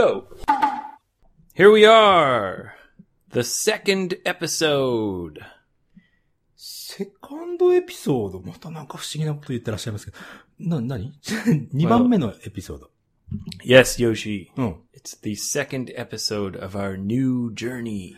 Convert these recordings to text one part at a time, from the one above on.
go. Here we are. The second episode. セカンドエピソード、またなんか不思議なこと言ってらっしゃいますけど、な、なに ?2 番目のエピソード。Yes, Yoshi. うん。It's the second episode of our new journey.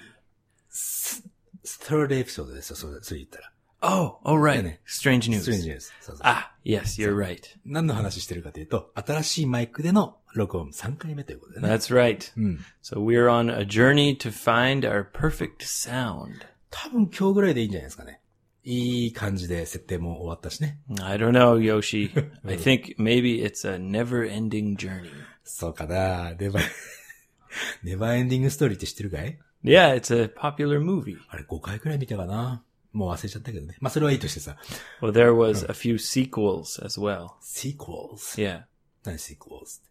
3rd エピソードですよ、それ、それ言ったら。Oh, all right. Yeah, yeah. Strange news. ストレンジです。そうそう Ah, yes, you're right. 何の話してるかというと、新しいマイクでの録音3回目ということでね。 That's right. うん。 So we're on a journey to find our perfect sound. 多分今日ぐらいでいいんじゃないですかね。いい感じで設定も終わったしね。 I don't know, Yoshi. I think maybe it's a never-ending journey. そうかなネバ、ネバーエンディングストーリーって知ってるかい Yeah, it's a popular movie. あれ5回くらい見たかなもう忘れちゃったけどね。まあそれはいいとしてさ。 Well, there was a few sequels as well. sequels. Yeah. 何 sequels?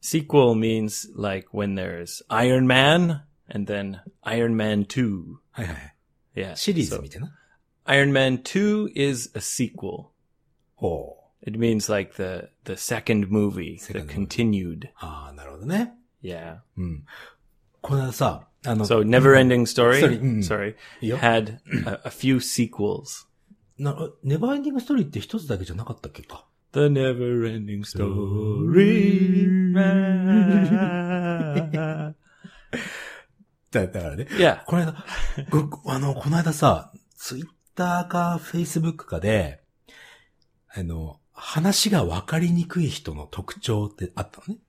Sequel means like when there's Iron Man and then Iron Man 2. はいはいはい。 Yeah. シリーズ So みたいな。 Iron Man 2 is a sequel. ほう。 It means like the, the second movie, Second the movie. continued. ああ、なるほどね。 Yeah. うん。この間さ、あの、 So Never Ending Story, Sorry, mm. sorry, Yep. had a, a few sequels. なネバーエンディングストーリーって一つだけじゃなかったっけか The Never Ending Story. だ だからね。yeah. この間、ごあの、この間さ、ツイッターかフェイスブックかで、あの、話がわかりにくい人の特徴ってあったのね。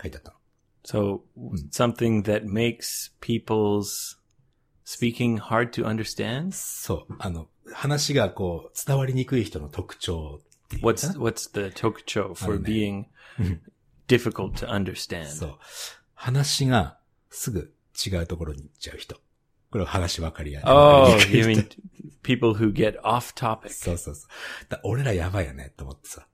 書いてあったの。So something that makes people's speaking hard to understand? そう。あの、話がこう、伝わりにくい人の特徴 What's な what's the tokucho for being difficult to understand? そう。話がすぐ違うところに行っちゃう人。これは話わかりやすい。Oh, わかりにくい you 人 mean people who get off topic? そうそうそう。だ俺らやばいよね、と思ってさ。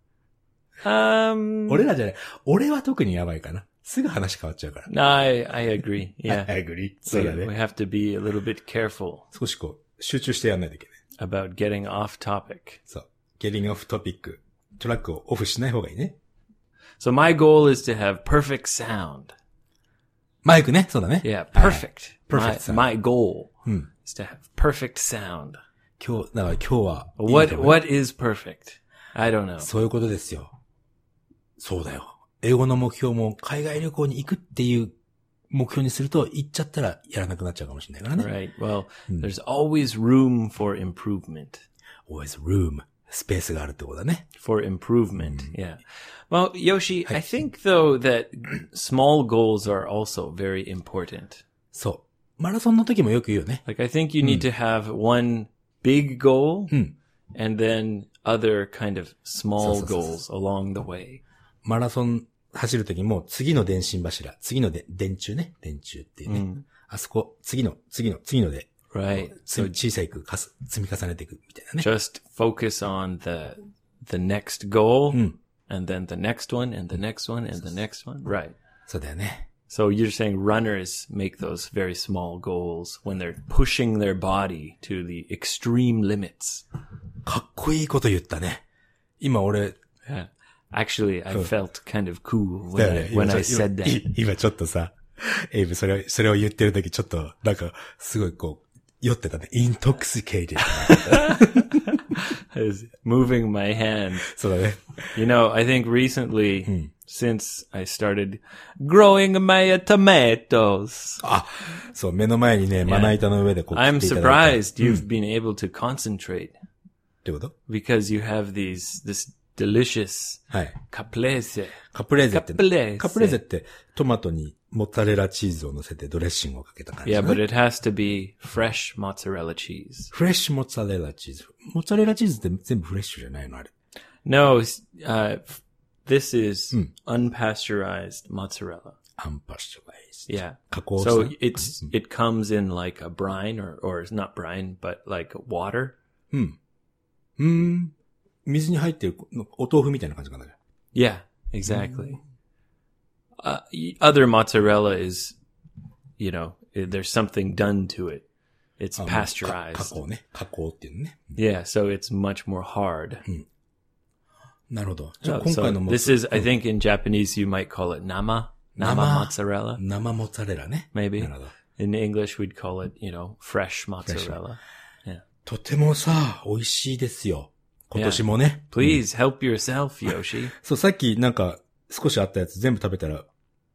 Um, 俺らじゃない。俺は特にやばいかな。すぐ話変わっちゃうから。I I agree. Yeah, アグリ。そう we, だ we ね。have to be a little bit careful 少しこう、集中してやんないといけない。about getting off topic. そう。ゲリングオフトピック。トラックをオフしない方がいいね。So my goal is to have perfect sound. マイクね。そうだね。Yeah, はい perfect. Perfect my, sound. my goal うん。is to have perfect sound. 今日、だから今日は。What what is perfect? I don't know. そういうことですよ。そうだよ。英語の目標も海外旅行に行くっていう目標にすると、行っちゃったらやらなくなっちゃうかもしれないからね。Right. Well, there's always room for improvement. always room. スペースがあるってことだね。For improvement. Yeah. Well, Yoshi, I think though that small goals are also very important. そう。マラソンの時もよく言うよね。Like I think you need to have one big goal うん。and then other kind of small goals along the way. マラソン走る時も次の電信柱、次ので電柱ね。電柱っていうね。あそこ、次の、次の、次ので、Right. つ So 小さいくかす積み重ねていくみたいなね。 just focus on the the next goal Mm. and then the next one and the next one and the next one. Right. そうだよね。 So you're saying runners make those very small goals when they're pushing their body to the extreme limits. かっこいいこと言ったね。今俺、 Yeah. Actually, I felt kind of cool だ when よ I, ね when 今 I ちょ said 今 that. 今ちょっとさ、エイブそれを、それを言ってる時ちょっと、なんか、すごいこう、 酔ってたね。intoxicated. I was moving my hand. そうだね。 You know, I think recently, since I started growing my tomatoes, あ、そう、目の前にね、まな板の上でこう、 I'm 切っていただいた surprised you've been able to concentrate ってこと because you have these this delicious はい。 caprese. カプレーゼって、カプレーゼカプレーゼって、トマトにモッツァレラチーズを乗せてドレッシングをかけた感じ、 Yeah, ね。 but it has to be fresh mozzarella cheese. フレッシュモッツァレラチーズ。モッツァレラチーズって全部フレッシュじゃないのあれ。 No, s- uh, f- this is unpasteurized mozzarella. アンパスチュライズ。 Yeah. 加工した So it's it comes in like a brine or or it's not brine, but like water. うーん。 水に入ってるのお豆腐みたいな感じかな。Yeah, exactly. Uh, other mozzarella is, you know, there's something done to it. It's あまあか加 pasteurized. 工ね。加工っていうのね。Yeah, so it's much more hard. なるほど。じゃあ今回のも this is, I think in Japanese you might call it nama. Nama 生 mozzarella, 生モッツァレラね。maybe. なるほど。In English, we'd call it, you know, fresh mozzarella. とてもさ、美味しいですよ。今年もね。Please help yourself, Yoshi. そう、さっきなんか少しあったやつ全部食べたら、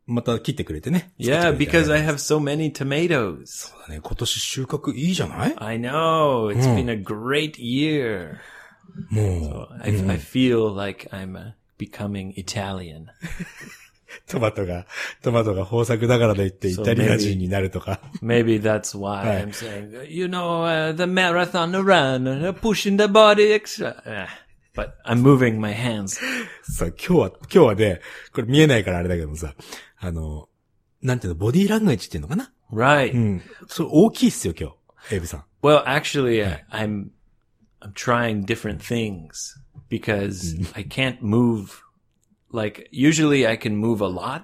また切ってくれてね。yeah, because I have so many tomatoes. そうだね、今年収穫いいじゃない I know. It's been a great year. もう、I, feel like I'm uh, becoming Italian. トマトが、トマトが豊作だからといってイタリア人になるとか。Maybe that's why. I'm saying, uh, you know, uh, the marathon run, uh, pushing the body extra. Uh, but I'm moving my hands. さ、今日は、今日はね、これ見えないからあれだけどもさ、あの、なんていうの、ボディーラングエッジっていうのかな Right. うん。それ大きいっすよ、今日。エイブさん。Well, actually, uh, I'm I'm trying different things because I can't move. Like usually, I can move a lot.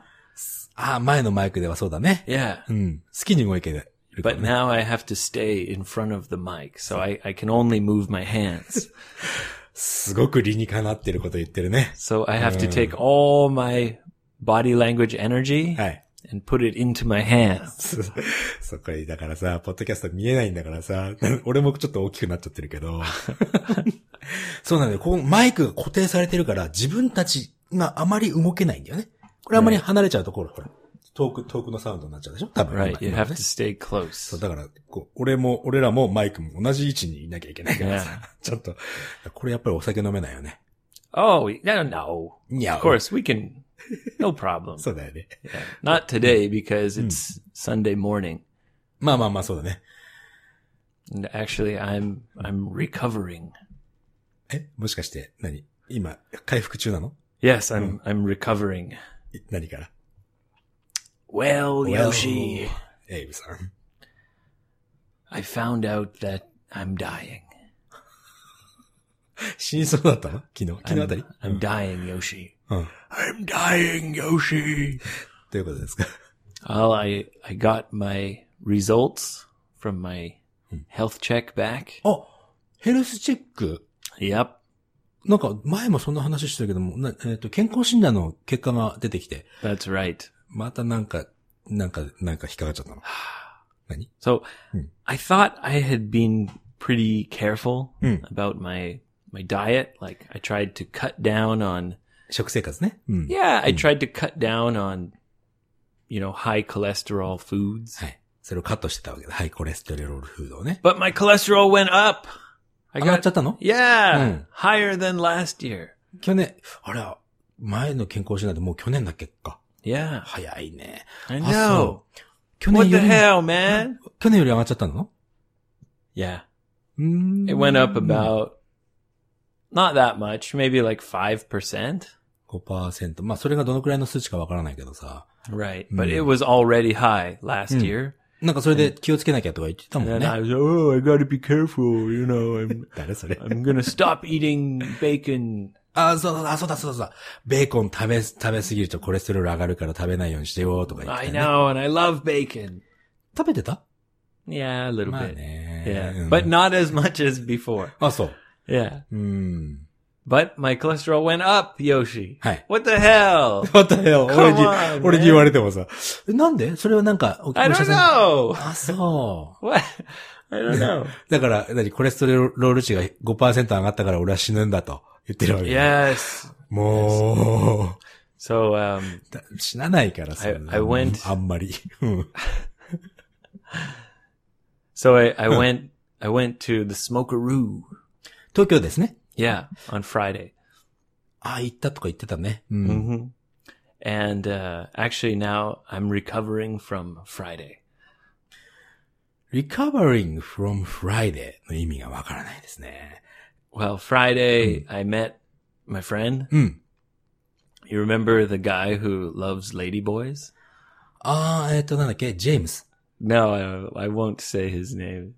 ああ、前のマイクではそうだね。 Yeah, うん。好きに動いてるから but ね。 now I have to stay in front of the mic, so I I can only move my hands. すごく理にかなってること言ってるね。 so I have to take all my body language energy はい。 and put it into my hands. そそっかり、だからさ、ポッドキャスト見えないんだからさ、俺もちょっと大きくなっちゃってるけど。そうなんだよ。こうマイクが固定されてるから、自分たち があまり動けないんだよね。これあまり離れちゃうと、ころ、ほら、遠く、遠くのサウンドになっちゃうでしょ？多分。Right, you 今 have ね to stay そう、close. だから、こう、俺も、俺らもマイクも同じ位置にいなきゃいけないからさ、ちょっと、これやっぱりお酒飲めないよね。Oh no, no. Of course, we can. No problem. そうだよね。Not today because it's Sunday morning. まあまあまあ、そうだね。And actually, I'm I'm recovering. え？もしかして、何？今、回復中なの？Yes, I'm I'm recovering. い何から Well, Well- Yoshi, エイブさん。 I found out that I'm dying. 死にそうだったの昨日昨日あたり I'm dying, Yoshi. うん。 I'm dying, Yoshi. どういうことですか Well, I I got my results from my health check back. あ、ヘルスチェック。 Yep. なんか、前もそんな話してたけども、なえっ、と、健康診断の結果が出てきて、That's right. またなんか、なんか、なんか引っかかっちゃったの。何 So Hmm. I thought I had been pretty careful Hmm. about my my diet. Like I tried to cut down on 食生活ね。うん。yeah, I tried to cut down on you know high cholesterol foods. はい。それをカットしてたわけだ。ハイコレステロールフードをね。But my cholesterol went up. I 上がっちゃ got ったの yeah, Hmm. higher than last year. 去年、あれ、前の健康診断でもう去年だっけか。 Yeah. 早いね。 I あ、そ know. う。去 What 年 the より、 hell, man? 去年より上がっちゃったの Yeah. うーん It went up about not that much, maybe like 5%. 5%。まあ、それがどのくらいの数値かわからないけどさ。 Right. But it was already high last Hmm. year. なんかそれで気をつけなきゃとか言ってたもんね。I was, oh, I gotta be careful, you know, I'm, 誰それ I'm gonna stop eating bacon. あ、そうだ、あ、そうだ、そうだ、そうだ。ベーコン食べ、食べすぎるとコレステロール上がるから食べないようにしてよ、とか言って I ね、know, and I love bacon. 食べてた Yeah, a little まあ bit. ね。Yeah. うん But not as much as before. あ、そう。Yeah. うん。But my cholesterol went up, Yoshi. はい。What the hell? またよ、Come 俺に on,、俺に言われてもさ。えなんでそれはなんか、お I お医者 don't さん know. あ、そう。What? I don't know. だから、何、コレステロール値が5%上がったから俺は死ぬんだと言ってるわけ。Yes. も So, um, う、だ死なないからさ。I- I went- あんまり。うん。so I, I went, I went to the Smokeroo. 東京ですね。Yeah, on Friday. あ、行ったとか言ってたね。うん。 hmm And uh, actually, now I'm recovering from Friday. recovering from Friday の意味がわからないですね。 Well, Friday, I met my friend. うん。 You remember the guy who loves ladyboys? あー、えっ、と、なんだっけジェームス。 No, I, I won't say his name.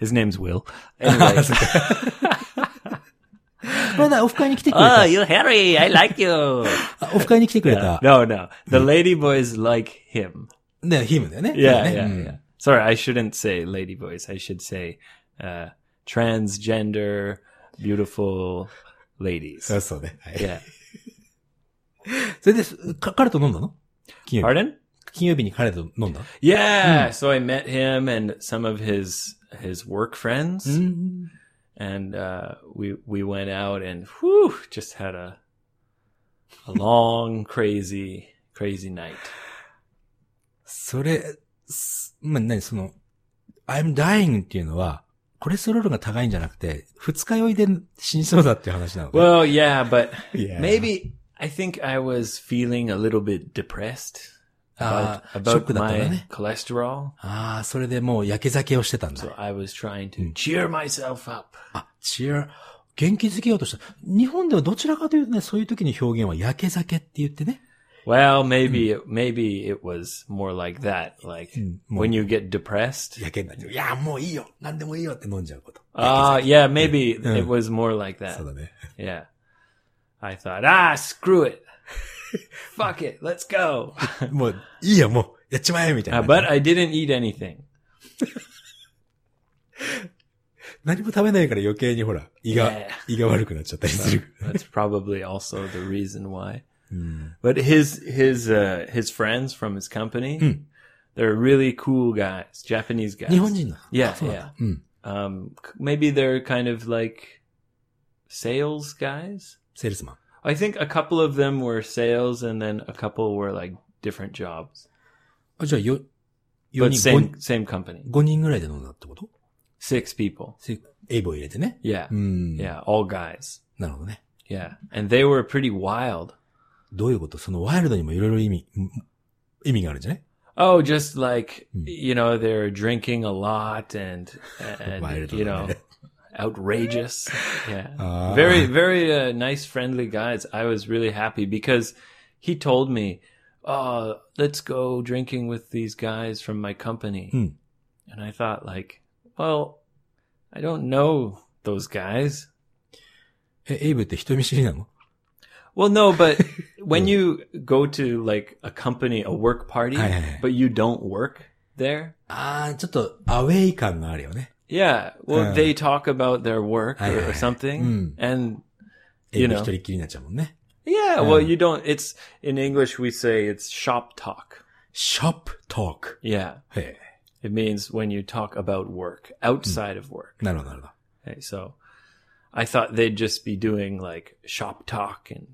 His name's Will. Anyway. これだ、オフ会に来てくれた。 oh, you Harry, I like you. あオフ会に来てくれた。 no, no. The ladyboys like him. ね、ヒムだよね。 Yeah, ね yeah, うん yeah. Sorry, I shouldn't say ladyboys. I should say uh, transgender, beautiful ladies. そうそうね。はい Yeah. それで、か彼と飲んだの 金曜日。 Pardon? 金曜日に彼と飲んだ Yeah. So I met him and some of his his work friends, うん。 and uh, we we went out and whew, just had a a long, crazy, crazy night. それ、すまあ、何その、I'm dying っていうのは、コレステロールが高いんじゃなくて、二日酔いで死にそうだっていう話なのね。 Well, yeah, but Yeah. maybe I think I was feeling a little bit depressed about, あー about ショックだったんだね。 my cholesterol. ああ、それでもう焼け酒をしてたんだ So。I was trying to cheer myself up. あ、チア、元気づけようとした。日本ではどちらかというとね、そういう時に表現は焼け酒って言ってね。 Well, maybe it, maybe it was more like that. Like when you get depressed. 焼けになっちゃう。いや、もういいよ。何でもいいよって飲んじゃうこと。 Ah, yeah, maybe it was more like そう that. だね。 Yeah. I thought, ah, screw it. Fuck it. Let's go. もう、いいよ、もう、やっちまえみたい Uh, な。 but I didn't eat anything. 何も食べないから余計にほら、胃が Yeah.、胃が悪くなっちゃったりする。 That's probably also the reason why. But his his uh his friends from his company, they're really cool guys, Japanese guys. 日本人なの Yeah, あそうなんだ yeah. うん。 Um, c- maybe they're kind of like sales guys. セールスマン。 I think a couple of them were sales, and then a couple were like different jobs, あ、じゃあ、よ、4 but 人、 same 5, same company. 人ぐらいで飲んだってこと Six people. せエイボ入れてね。 Yeah, うん。 yeah, all guys. なるほどね。 Yeah, and they were pretty wild. どういうことそのワイルドにもいろいろ意味、ん意味があるんじゃない Oh, just like you know, they're drinking a lot and and Wild you know, one. outrageous. Yeah, Ah. very very uh, nice, friendly guys. I was really happy because he told me, "Oh, let's go drinking with these guys from my company," Hmm. and I thought, like, well, I don't know those guys. え、エイブって人見知りなの Well, no, but when you go to like a company, a work party, Aye, aye, aye. but you don't work there. あー、ちょっとアウェイ感があるよね。 Yeah, well, Uh, they talk about their work aye, or, or aye. something, and エイ You ブ know. 一人っきりになっちゃうもんね。 yeah, well, you don't. It's in English we say it's shop talk. ショップトーク。 Yeah, へ it means when you talk about work outside of work. え。なるほど、なるほど。 Okay, so I thought they'd just be doing like shop talk and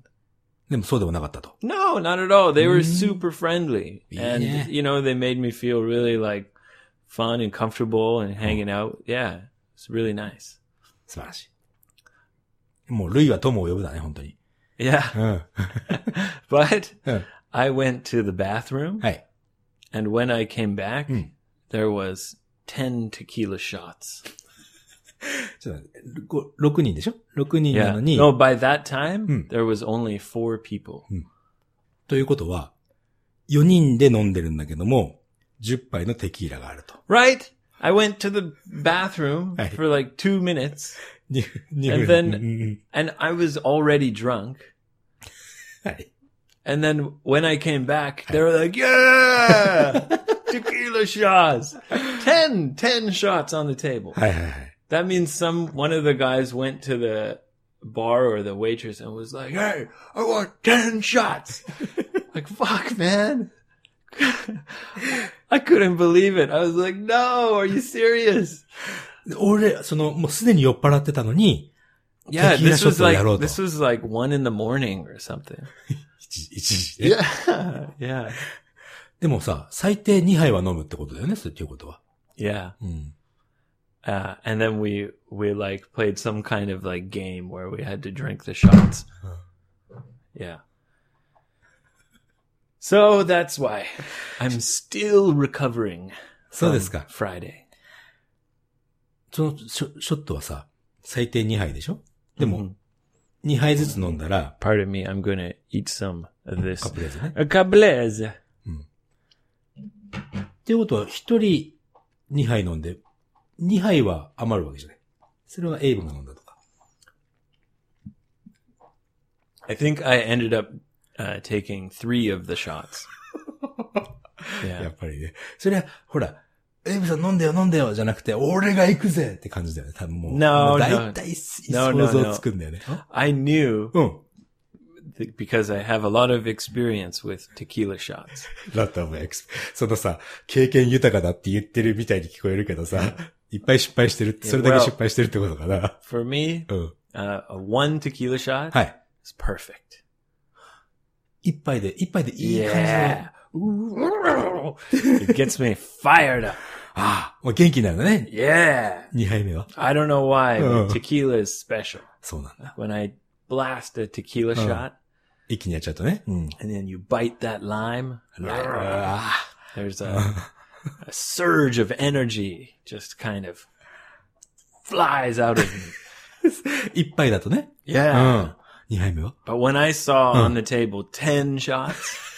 でもそうでもなかったと。 no, not at all. They were super friendly, and Yeah. you know they made me feel really like fun and comfortable and hanging out. Yeah, it's really nice. 素晴らしい。もう、ルイは友を呼ぶだね、本当に。 Yeah, うん。 but うん。 I went to the bathroom. はい。 And when I came back, Hmm. there was 10 tequila shots. ちょっと待ってご6人でしょ ?6 人な Yeah. のに、 No, by that time, Hmm. there was only four people. ということは、4人で飲んでるんだけども、 10杯のテキーラがあると。 Right? I went to the bathroom Hey. for like two minutes にに And う then- んうん and I was already drunk. はい。 And then when I came back, they were like, yeah, tequila shots. 10, 10 shots on the table. はいはいはい。 That means some, one of the guys went to the bar or the waitress and was like, Hey, I want 10 shots. like, fuck, man. I couldn't believe it. I was like, no, are you serious? で俺、その、もうすでに酔っ払ってたのに、 Yeah, Tequila this was shotsをやろう like, と。 this was like one in the morning or something. 一時一時で。 Yeah. yeah. でもさ、最低2杯は飲むってことだよね、そういうことは。 Yeah. うん。 Uh, and then we, we like played some kind of like game where we had to drink the shots. Yeah. So that's why I'm still recovering そうですか。Friday. そのショショットはさ、最低2杯でしょでも、2杯ずつ飲んだら、Pardon me, I'm gonna eat some of this. カプレーゼね。A. っていうことは、1人2杯飲んで、2杯は余るわけじゃない。それはエイブが飲んだとか。I think I ended up uh, taking three of the shots. や Yeah. っぱりね。それは、ほら、エイブさん飲んでよ飲んでよじゃなくて、俺が行くぜって感じだよね。多分もう。 No, もう no. 大体 No, no, 想像つくんだよね。 I knew うん。 th- because I have a lot of experience with tequila shots. だったもん、エクスそのさ、経験豊かだって言ってるみたいに聞こえるけどさ、いっぱい失敗してる、それだけ失敗してるってことかな。 For me, うん。 uh, a one tequila shot はい。 is perfect. 一杯で、一杯でいい感じの。 Yeah. it gets me fired up. ああ、もう元気になるのね。 Yeah. 二杯目は。 I don't know why, but Oh. tequila is special. そうなんだ。 When I blast a tequila shot 一気にやっちゃうとね。うん。 and then you bite that lime, あ there's a, a surge of energy just kind of flies out of me. あ一杯だとね。う Yeah. ん。二杯目は But when I saw on the table 10 shots,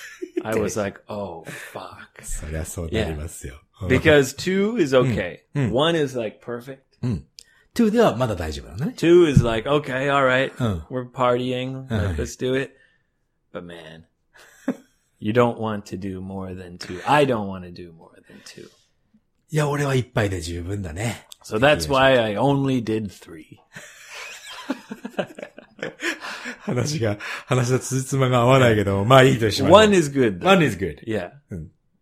I was like, oh, fuck. そりゃそうなりますよ。うん Because two is okay. One is like perfect. 2ではまだ大丈夫なんだね。 Two is like, okay, all right, Uh. we're partying, like, let's do it. But man, you don't want to do more than two. I don't want to do more than two. いや、俺は一杯で十分だね。 So that's why I only did three. 話が、話のつじつまが合わないけど、まあいいとしましょう One is good. One is good. Yeah.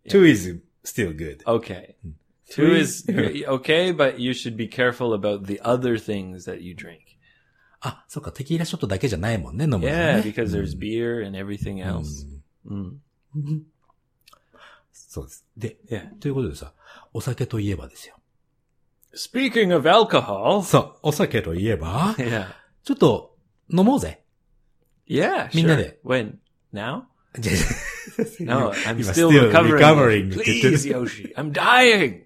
Two is still good. Okay. Two is okay, but you should be careful about the other things that you drink. あ、そっか、テキーラショットだけじゃないもんね、飲むのね。Yeah, because there's beer and everything else. うん。Mm. そうです。で.ということでさ、お酒といえばですよ。Speaking of alcohol, そう、お酒といえば、ちょっと、飲もうぜ。yeah, Minna sure. de. When now? じゃ No, I'm 今 still, still recovering. recovering って言ってる Please, Yoshi, I'm dying.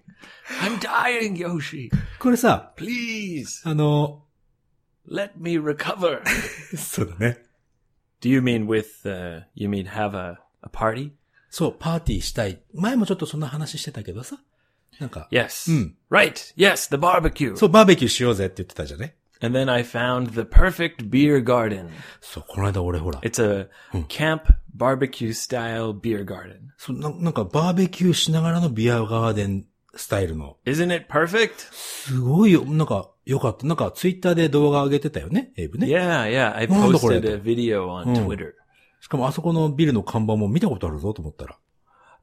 I'm dying, Yoshi. これさ、 Please あの、 let me recover. そうだね。 Do you mean with? Uh, you mean have a a party? そう、パーティーしたい。前もちょっとそんな話してたけどさ。なんか、 Yes. Mm. Right. Yes, the barbecue. そう、バーベキューしようぜって言ってたじゃね。 And then I found the perfect beer garden. そう、この間俺ほら、It's a camp barbecue style beer garden. そうななんかバーベキューしながらのビアガーデンスタイルの、Isn't it perfect? すごいよ、なんか、よかった。なんか、ツイッターで動画上げてたよね、エイブね。Yeah, yeah. I Oh, posted a video on Mm. Twitter. しかもあそこのビルの看板も見たことあるぞと思ったら、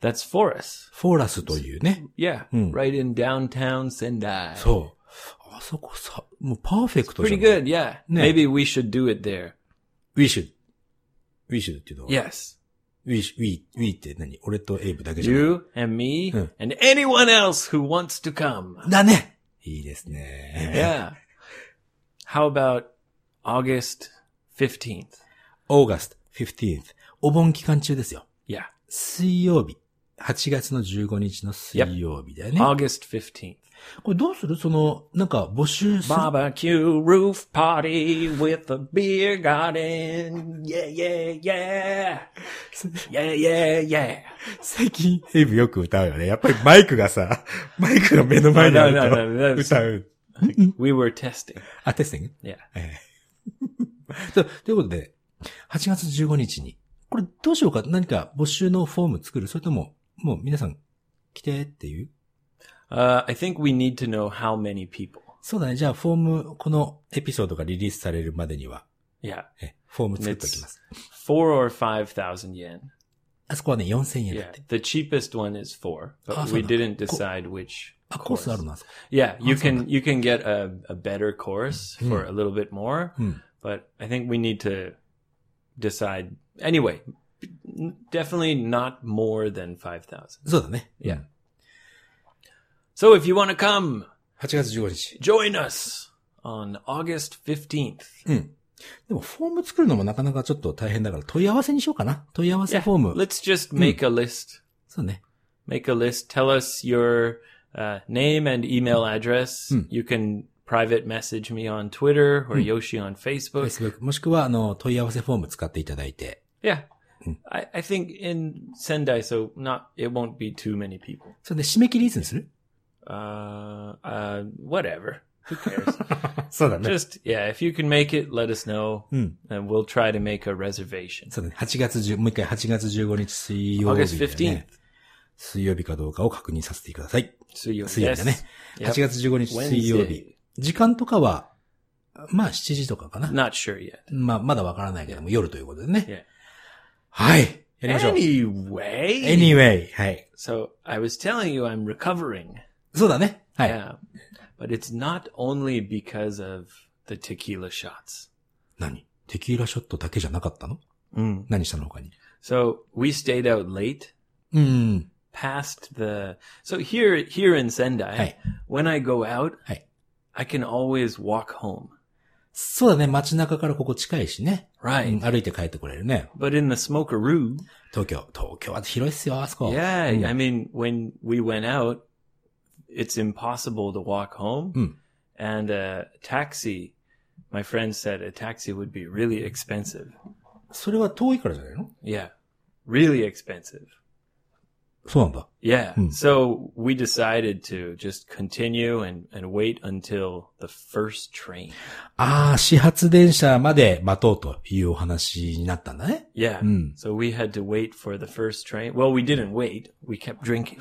That's Forest. フォーラスというね。Yeah, Mm. right in downtown Sendai. そう。あそこさ、もうパーフェクトじゃ Pretty good, yeah. Yeah. Maybe we should do it there. We should. We should っていうのは。Yes. We, sh- we, we って何俺とエイブだけじゃない You and me Mm. and anyone else who wants to come. だねいいですね。Yeah. How about August 15th? August 15th. お盆期間中ですよ。Yeah. 水曜日。8月の15日の水曜日だよね。August 15th. これどうする？その、なんか募集する？Barbecue roof party with a beer garden. Yeah, yeah, yeah. Yeah, yeah, yeah. 最近、エイブよく歌うよね。やっぱりマイクがさ、マイクが目の前にあ No, no, no, る no, と歌う。We were testing. あ、テスティング Yeah. ええ とということで、8月15日に、これどうしようか？何か募集のフォーム作る？それとも、もう皆さん来てっていう？Uh, I think we need to know how many people. そうだね。じゃあフォーム、このエピソードがリリースされるまでには、 Yeah. えフォーム作っておきます。 Four or 5,000 yen. あそこはね、4000円だっ Yeah. て。 The cheapest one is four, but Ah, so we no. didn't decide which あ、コー course. スあるのあそこ Yeah, you so can you can get a, a better course for a little bit more, Hmm. but I think we need to decide anyway. n- Definitely not more than five thousand. そうだね。 Yeah. So if you want to come, 8月15日。 join us on August fifteenth. でもフォーム作るのもなかなかちょっと大変だから問い合わせにしようかな。問い合わせ Yeah, フォーム。 let's just make a list. そうね。 Make a list. Tell us your uh, name and email address. You can private message me on Twitter or Yoshi on Facebook. Facebook もしくはあの問い合わせフォーム使っていただいて。 Yeah. I, I think in Sendai, so not, it won't be too many people. それで締め切りいつにする Uh, uh, whatever. Who cares? そうだ Just, yeah, if you can make it, let us know. And we'll try to make a reservation. そうだね。8月10、もう一回8月15日水曜日、August ね。15th. 水曜日かどうかを確認させてください。So you, 水曜日だね。Yep. 8月15日水曜日。時間とかは、まあ7時とかかな。Not sure yet. まあ、まだわからないけども、夜ということでね。Yeah. はい。やりましょう。Anyway. anyway. はい。So I was telling you I'm recovering. そうだね。はい。Yeah. But it's not only because of the tequila shots. 何テキーラショットだけじゃなかったの Mm. 何したの他に So we stayed out late うん。past the, so here, here in Sendai, Hey. when I go out, はい。I can always walk home. そうだね。街中からここ近いしね。うん Right. 歩いて帰ってこれるね。But in the Smokeroo, 東京。東京は広いっすよ、あそこ。yeah, うん I mean, when we went out, it's impossible to walk home. Mm. And a taxi, my friend said a taxi would be really expensive. それは遠いからじゃないの Yeah. Really expensive. そうなんだ。Yeah. Hmm. So we decided to just continue and, and wait until the first train. ああ、始発電車まで待とうというお話になったんだね。Yeah. Hmm. So we had to wait for the first train. Well, we didn't wait. We kept drinking.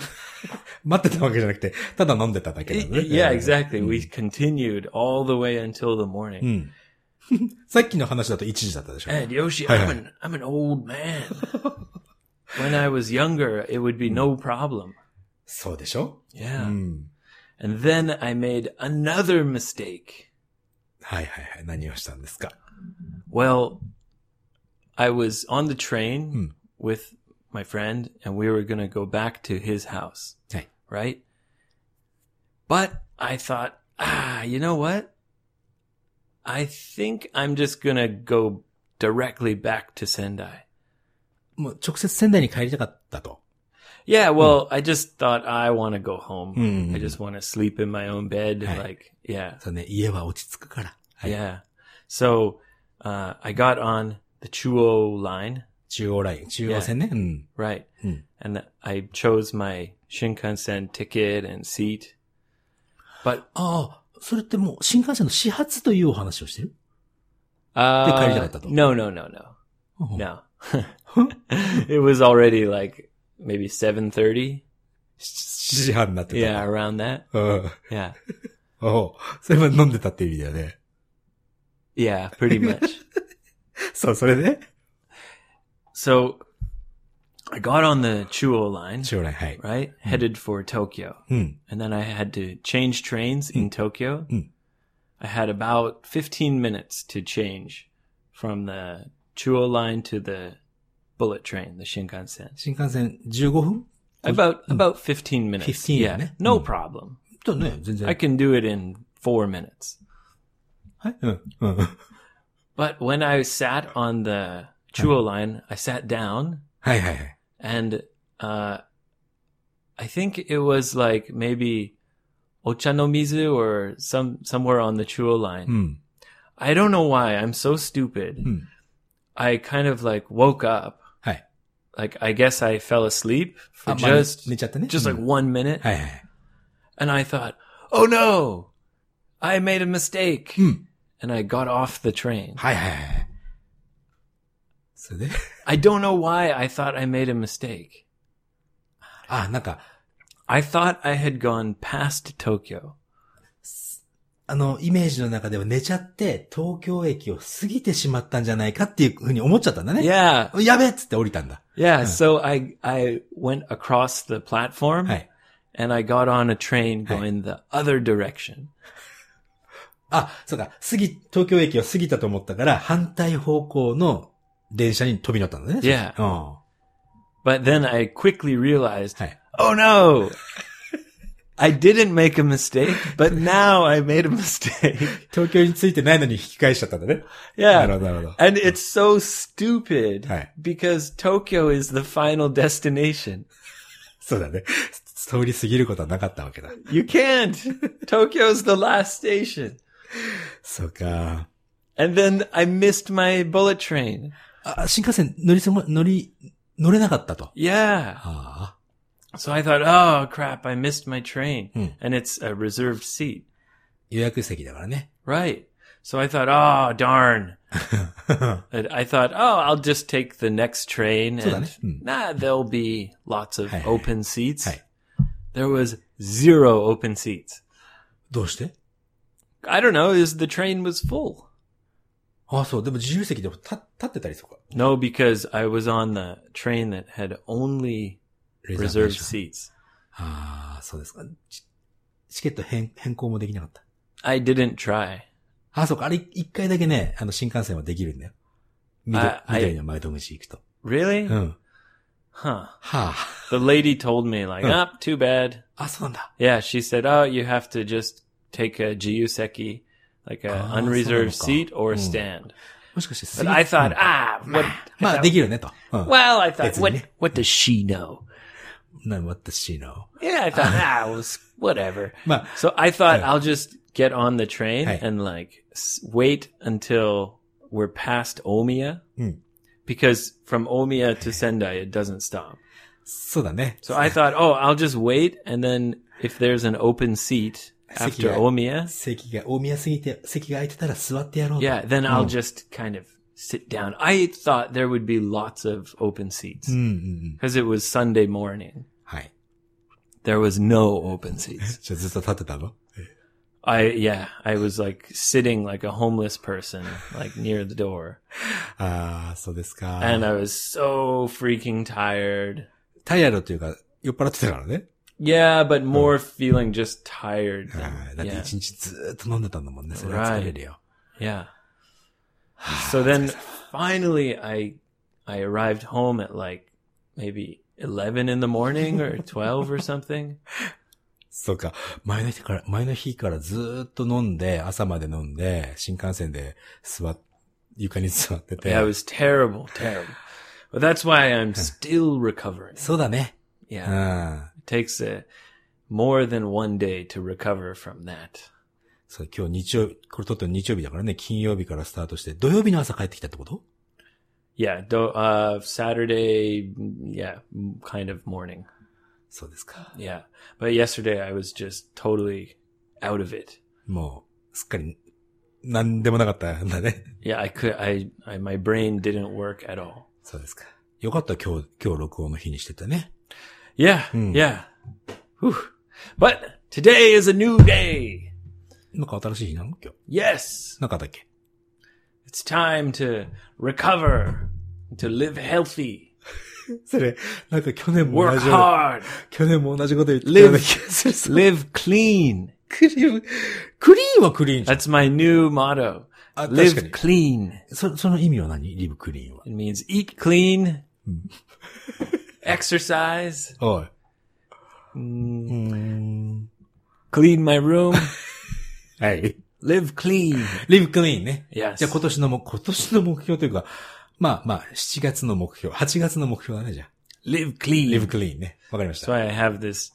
待ってたわけじゃなくて、ただ飲んでただけなのね。yeah, exactly. We continued all the way until the morning. うん。さっきの話だと1時だったでしょ。And Yoshi, Hi, I'm hi. an, I'm an old man. when I was younger, it would be no problem. そうでしょ Yeah. うん。 And then I made another mistake. はいはいはい。何をしたんですか Well, I was on the train Hmm. with my friend and we were going to go back to his house, はい。 right? But I thought, ah, you know what? I think I'm just going to go directly back to Sendai. もう直接仙台に帰りたかったと。Yeah, well, I just thought I want to go home. I just want to sleep in my own bed. Like, yeah. そうね、家は落ち着くから。Yeah. So, uh, I got on the Chuo line. Chuo 線ね。うん。Right. And I chose my 新幹線 ticket and seat. But, ああ、それってもう新幹線の始発というお話をしてるああ。で帰りたかったと。No, no, no, no. No. it was already like maybe 7.30. 7時半になってた。 Yeah, around that. うん。 Yeah. おうそれは飲んでたっていう意味だよね。 Yeah, pretty much. そう、それで So I got on the Chuo line, 将来、はい。 right? Headed for Tokyo. うん。 And then I had to change trains in Tokyo. Mm. I had about 15 minutes to change from the Chuo line to the bullet train, the Shinkansen. 新幹線15分 About about 15 minutes. 15 yeah. ne? No Mm. problem. とね、全然。 I can do it in 4 minutes. はい。うん。うん。 But when I sat on the Chuo line, I sat down はいはいはい。 and uh I think it was like maybe Ochanomizu or some somewhere on the Chuo line. うん。 I don't know why. I'm so stupid. Hmm. I kind of like woke up. はい。 Like I guess I fell asleep あ for まあ just 寝ちゃったね。 just う like ん one minute. はいはい。 And I thought, "Oh no. I made a mistake." うん。 And I got off the train. はいはいはい。それで I don't know why I thought I made a mistake. あ、なんか、 I thought I had gone past Tokyo. あの、イメージの中では寝ちゃって、東京駅を過ぎてしまったんじゃないかっていうふうに思っちゃったんだね。Yeah. やべえっつって降りたんだ。Yeah, so I I went across the platform はい。and I got on a train going the other direction. あ、そうか。過ぎ、東京駅を過ぎたと思ったから、反対方向の電車に飛び乗ったんだね。Yeah. うん。But then I quickly realized, はい。oh no, I didn't make a mistake, but now I made a mistake. 東京に着いてないのに引き返しちゃったんだね。なる Yeah. ほど、なるほど。 And it's so stupid Hi. because Tokyo is the final destination. そうだね。通り過ぎることはなかったわけだ。 You can't. Tokyo's the last station. そうか。 And then I missed my bullet train. あ、新幹線乗りそま、乗り、乗れなかったと。 Yeah. あ So I thought, oh crap, I missed my train. Hmm. And it's a reserved seat. 予約席だからね。 Right. So I thought, oh darn. And I thought, oh, I'll just take the next train So and then, hmm. nah, there'll be lots of Hey, hey, open seats. hey. There was zero open seats どうして I don't know, is the train was full. あ、そう。でも自由席でも立立ってたりとか。 No, because I was on the train that had only レザーベー reserved ション seats. ああ、そうですか。チチケット変変更もできなかった。 I didn't try. あ、そうか。あれ、一回だけね、あの、新幹線はできるんだよ。緑ああ緑の窓口行くと。 Really? うん。 Huh. はあ。 The lady told me like, Huh. ah, too bad. あ、そうなんだ。 Yeah, she said, oh, you have to just take a Jiyuseki, like a Ah, unreserved そうなの seat or うん stand. もしかして、 But I thought, うん ah, what? ま I あ、 thought- できるね、と。うん。 well, I thought, It's what? me. What does she know? な、what does she know? Yeah, I thought, ah, it was whatever. まあ、 So I thought Hey. I'll just get on the train Hey. and like s- wait until we're past Omiya. Mm. Because from Omiya to Sendai, it doesn't stop. そうだね。 So I thought, oh, I'll just wait. And then if there's an open seat after Sekiga- Omiya, 席が、大宮すぎて、席が空いてたら座ってやろうと。 yeah, then I'll Mm. just kind of sit down. I thought there would be lots of open seats うんうんうん。 because it was Sunday morning. はい。 There was no open seats. じゃあずっと立ってたの I, yeah, I was like sitting like a homeless person, like near the door. ああ、そうですか。 And I was so freaking tired. タイヤロというか、酔っ払ってたからね。 Yeah, but more feeling just tired. あ Than, ーだって yeah. 一日ずーっと飲んでたんだもんね。それは疲れるよ。 Yeah. So then finally I I arrived home at like maybe 11 in the morning or 12 or something. そうか。前の日から、前の日からずーっと飲んで、朝まで飲んで、新幹線で座っ、床に座ってて。 Yeah, it was terrible, terrible. But that's why I'm still recovering. そうだね。う Yeah. ん。 It takes a, more than one day to recover from that. そう、今日日曜日、これ撮ってる日曜日だからね、金曜日からスタートして、土曜日の朝帰ってきたってこと Yeah, do, uh Saturday, yeah, kind of morning. そうですか。Yeah. But yesterday I was just totally out of it. もう、すっかり、なんでもなかったんだね。Yeah, I could I, I my brain didn't work at all. そうですか。よかった、今日、今日録音の日にしててね。Yeah, Hmm. yeah. Whew. But today is a new day. なんか新しい日なの今日。 Yes. なんかあったっけ It's time to recover, to live healthy, それ、なんか去年も work 同じような、 hard, 去年も同じこと言ってたような気がするさ。 live clean. クリーム、クリーンはクリーンじゃん。 That's my new motto. あ、確 Live かに。 clean. そ、その意味は何リブクリーンは。 It means eat clean, exercise, おい。 mm, うーん。 clean my room, はい。live clean. リブクリーンね。Yes. じゃあ今年のも、今年の目標というか、まあまあ、7月の目標、8月の目標だね、じゃあ。Live clean. クリーンね。わかりました。why I have this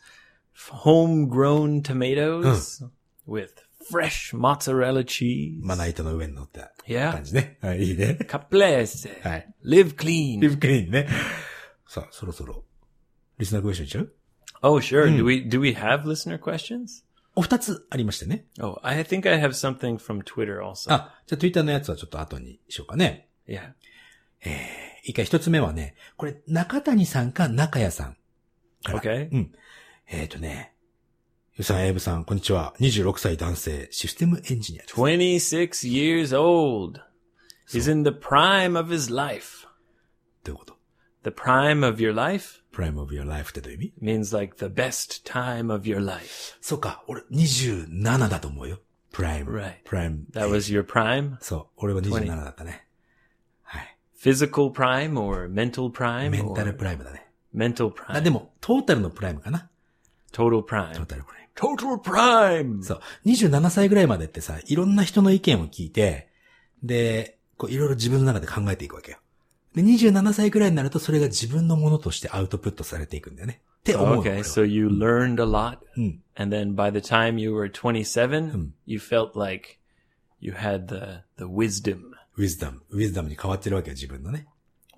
homegrown tomatoes with fresh mozzarella cheese. まな板の上に乗った感.じね。はい、いいね。Caprese. はい。Live clean. リブクリーンね。さあ、そろそろ、リスナークエスチョンいっちゃう Oh, sure. Do we do we have listener questions? お二つありましてね。Oh, I think I have something from Twitter also. あ、じゃあ Twitter のやつはちょっと後にしようかね。Yeah. 一回一つ目はね、これ、中谷さんか中谷さん。Okay. うん。えっ、とね、ゆうさん、エイブさん、こんにちは。26歳男性、システムエンジニアです。26 years old. He's in the prime of his life. どういうこと The prime of your life ?prime of your life ってどういう意味 means like the best time of your life. そうか、俺27だと思うよ。プライム。Right. プライム。That was your prime? そう、俺は27だったね。はい。Physical prime or mental prime? メンタルプライムだね。mental あ、prime. でも、トータルのプライムかな。Total トー prime. タルプライム。Total prime. そう。27歳ぐらいまでってさ、いろんな人の意見を聞いて、で、こういろいろ自分の中で考えていくわけよ。で、27歳ぐらいになるとそれが自分のものとしてアウトプットされていくんだよね。って思う Okay, は so you learned a lot, うん。and then by the time you were 27, you felt like you had the the wisdom. ウィズダム。ウィズダムに変わってるわけよ、自分のね。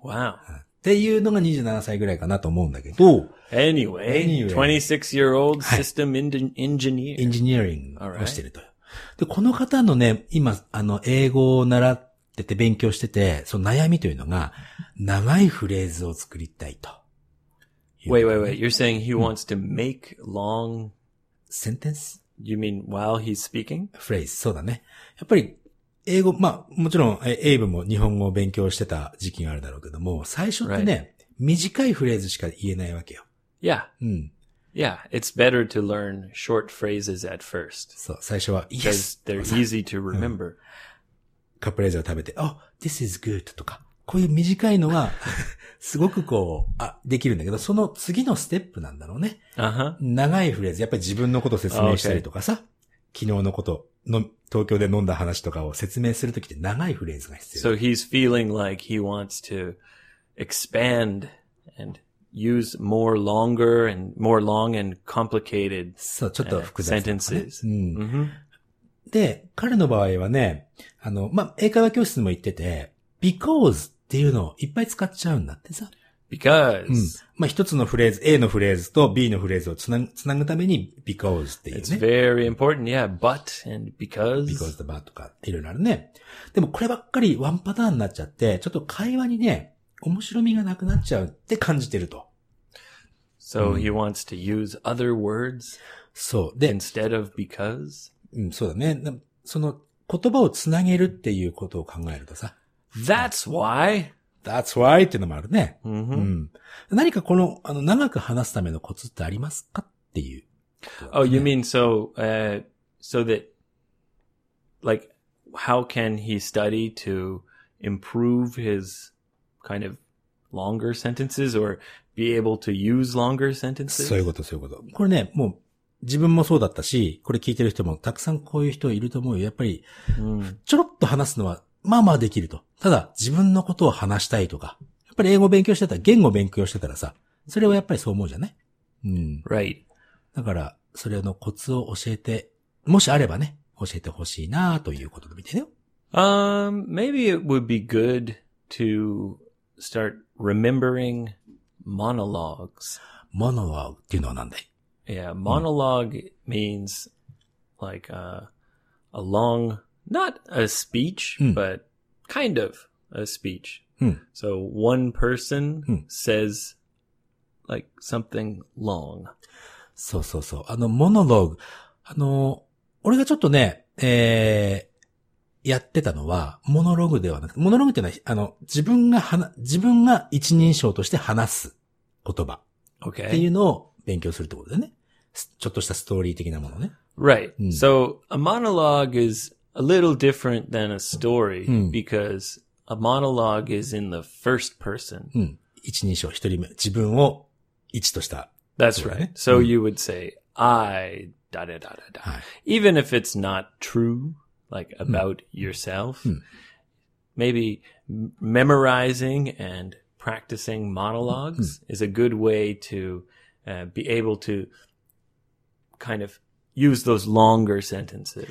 Wow. っていうのが27歳ぐらいかなと思うんだけど、Anyway, Anyway. 26 year old system en- engineer. エンジニアリングをしてると。で、この方のね、今、あの、英語を習ってて勉強してて、その悩みというのが、長いフレーズを作りたいと。Wait, wait, wait. You're saying he wants to make long センテンス You mean while he's speaking? フレーズ、そうだね。やっぱり、英語、まあ、もちろん、えエイブも日本語を勉強してた時期があるだろうけども、最初ってね、短いフレーズしか言えないわけよ。Yeah. うん。Yeah. It's better to learn short phrases at first そう、最初は、Yes! they're easy to remember. カプレーゼを食べて、あ、this is good とか、こういう短いのが、すごくこう、あ、できるんだけど、その次のステップなんだろうね。Uh huh. 長いフレーズ、やっぱり自分のことを説明したりとかさ、昨日のことの、東京で飲んだ話とかを説明するときって長いフレーズが必要。So he's feeling like he wants to expand and use more longer and more long and complicated そう、ちょっと uh, 複雑ね、sentences. うん。Hmm で、彼の場合はね、あの、まあ、英会話教室でも言ってて、because っていうのをいっぱい使っちゃうんだってさ。Because うん。まあ、一つのフレーズ、A のフレーズと B のフレーズをつなぐ、つなぐために because っていう it's ね。very important. Yeah. But and because. because the but とかいろいろあるね。でもこればっかりワンパターンになっちゃって、ちょっと会話にね、面白みがなくなっちゃうって感じてると。So he wants to use other words そう。で、instead of because？うん、そうだね。なその言葉をつなげるっていうことを考えるとさ、That's why. that's why っていうのもあるね。hmm うん。何かこの、あの、長く話すためのコツってありますかっていう Oh, ね、you mean so, uh, so that, like, how can he study to improve his kind of longer sentences or be able to use longer sentences? そういうこと、そういうこと。これね、もう、自分もそうだったし、これ聞いてる人もたくさんこういう人いると思うよ。やっぱり、Mm. ちょろっと話すのは、まあまあできると。ただ、自分のことを話したいとか、やっぱり英語勉強してたら、言語勉強してたらさ、それはやっぱりそう思うじゃない？うん。Right. だから、それのコツを教えて、もしあればね、教えてほしいなということで見てね。Um, maybe it would be good to start remembering monologues. モノローグっていうのは何だい？Yeah, monologue means like uh, a long, not a speech, Hmm. but kind of a speech. Hmm. So one person Hmm. says like something long. そうそうそう。あの、モノローグ。あの、俺がちょっとね、えー、やってたのは、モノログではなくて、モノログっていうのは、あの、自分が話、自分が一人称として話す言葉ってい.うのを勉強するってことだよね。すちょっとしたストーリー的なものね。 Right. Hmm. So a monologue is a little different than a story Hmm. because a monologue is in the first person. うん。一人称、一人目。自分を一とした。 That's Right. right. So you would say, I, da da da da da. はい。 even if it's not true, like about yourself, maybe m- memorizing and practicing monologues is a good way to uh, be able to kind of use those longer sentences.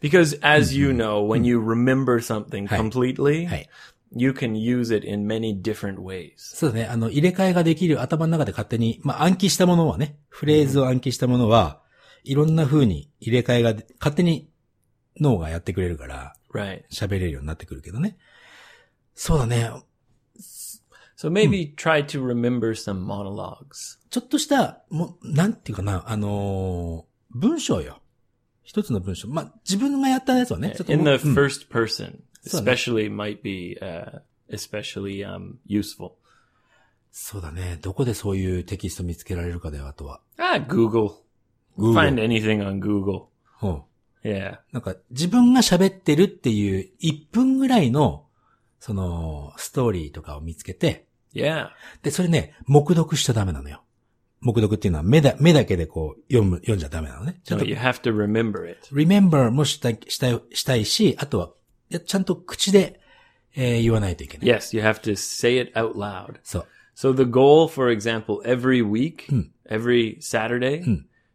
Because as you know, when you remember something Hi. completely, はい。you can use it in many different ways. そうだね。あの、入れ替えができる頭の中で勝手に、まあ、暗記したものはね、フレーズを暗記したものは、いろんな風に入れ替えがで、勝手に脳がやってくれるから、Right. 喋れるようになってくるけどね。そうだね。So maybe try to remember some monologues. ちょっとした、もう、なんていうかな、あのー文章よ。一つの文章。まあ、自分がやったやつはね、ちょっと in the うん first person, especially might be uh, especially um, useful. そうだね。どこでそういうテキスト見つけられるかだよ、あとは。Ah, Google. Google. Find anything on Google. うん Yeah. なんか、自分が喋ってるっていう1分ぐらいの、その、ストーリーとかを見つけて、Yeah. で、それね、目読しちゃダメなのよ。目読っていうのは目だ、目だけでこう、読む、読んじゃダメなのね。ちゃん No, と you、have to remember it. remember もしたい、したい、したいし、あとは、ちゃんと口で、えー言わないといけない。Yes, you have to say it out loud. そう。So the goal, for example, every week, every Saturday,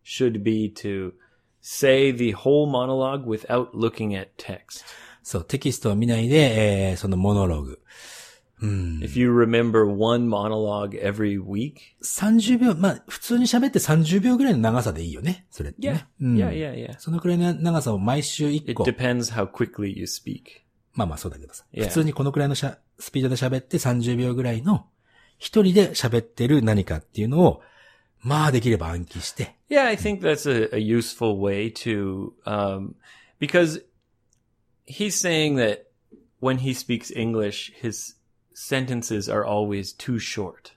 should be to say the whole monologue without looking at text. そう、テキストを見ないで、えーそのモノログ。うん。If you remember one monologue every week, 30秒、まあ、普通に喋って30秒ぐらいの長さでいいよね。それって yeah, ね。うん yeah, yeah, yeah. そのくらいの長さを毎週1 It 個。depends how quickly you speak. まあまあそうだけどさ。Yeah. 普通にこのくらいのしゃスピードで喋って30秒ぐらいの一人で喋ってる何かっていうのを、まあできれば暗記して、Yeah, I think that's a, a useful way to, um, because he's saying that when he speaks English, his sentences are always too short.